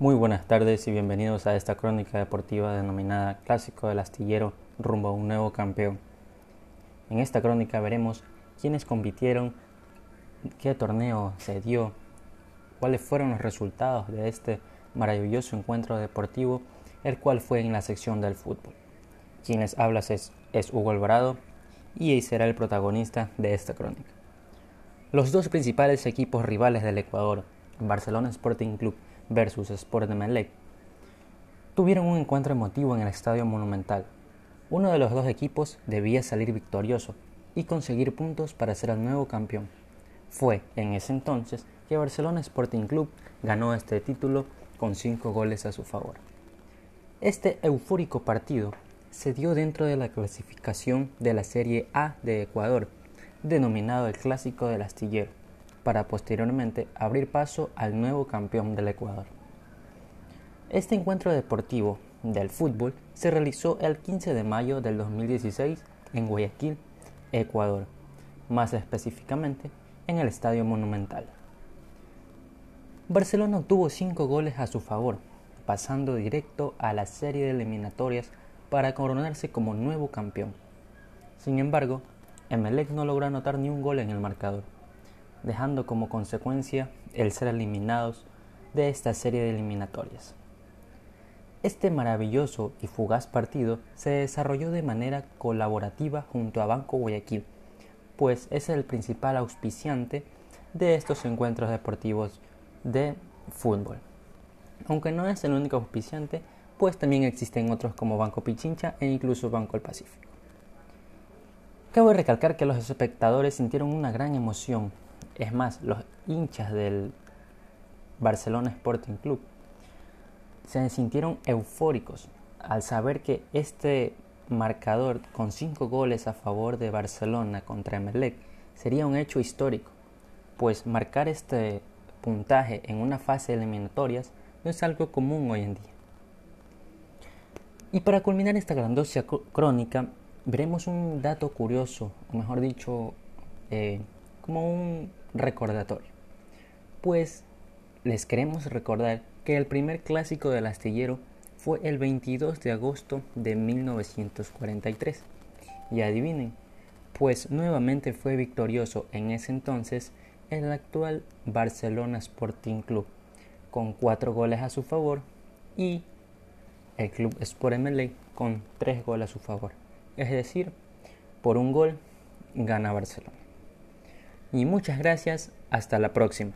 Muy buenas tardes y bienvenidos a esta crónica deportiva denominada Clásico del Astillero rumbo a un nuevo campeón. En esta crónica veremos quiénes compitieron, qué torneo se dio, cuáles fueron los resultados de este maravilloso encuentro deportivo, el cual fue en la sección del fútbol. Quienes hablas es, es Hugo Alvarado y será el protagonista de esta crónica. Los dos principales equipos rivales del Ecuador, Barcelona Sporting Club versus Sport de Melec, tuvieron un encuentro emotivo en el Estadio Monumental. Uno de los dos equipos debía salir victorioso y conseguir puntos para ser el nuevo campeón. Fue en ese entonces que Barcelona Sporting Club ganó este título con cinco goles a su favor. Este eufórico partido se dio dentro de la clasificación de la Serie A de Ecuador, denominado el Clásico del Astillero para posteriormente abrir paso al nuevo campeón del Ecuador. Este encuentro deportivo del fútbol se realizó el 15 de mayo del 2016 en Guayaquil, Ecuador, más específicamente en el Estadio Monumental. Barcelona obtuvo cinco goles a su favor, pasando directo a la serie de eliminatorias para coronarse como nuevo campeón. Sin embargo, Emelec no logró anotar ni un gol en el marcador dejando como consecuencia el ser eliminados de esta serie de eliminatorias. Este maravilloso y fugaz partido se desarrolló de manera colaborativa junto a Banco Guayaquil, pues es el principal auspiciante de estos encuentros deportivos de fútbol. Aunque no es el único auspiciante, pues también existen otros como Banco Pichincha e incluso Banco El Pacífico. Cabe recalcar que los espectadores sintieron una gran emoción es más, los hinchas del Barcelona Sporting Club se sintieron eufóricos al saber que este marcador con cinco goles a favor de Barcelona contra Emelec sería un hecho histórico, pues marcar este puntaje en una fase de eliminatorias no es algo común hoy en día. Y para culminar esta grandiosa crónica, veremos un dato curioso, o mejor dicho, eh, como un recordatorio. Pues les queremos recordar que el primer clásico del astillero fue el 22 de agosto de 1943. Y adivinen, pues nuevamente fue victorioso en ese entonces el actual Barcelona Sporting Club, con cuatro goles a su favor y el Club Sport MLA con tres goles a su favor. Es decir, por un gol gana Barcelona y muchas gracias, hasta la próxima.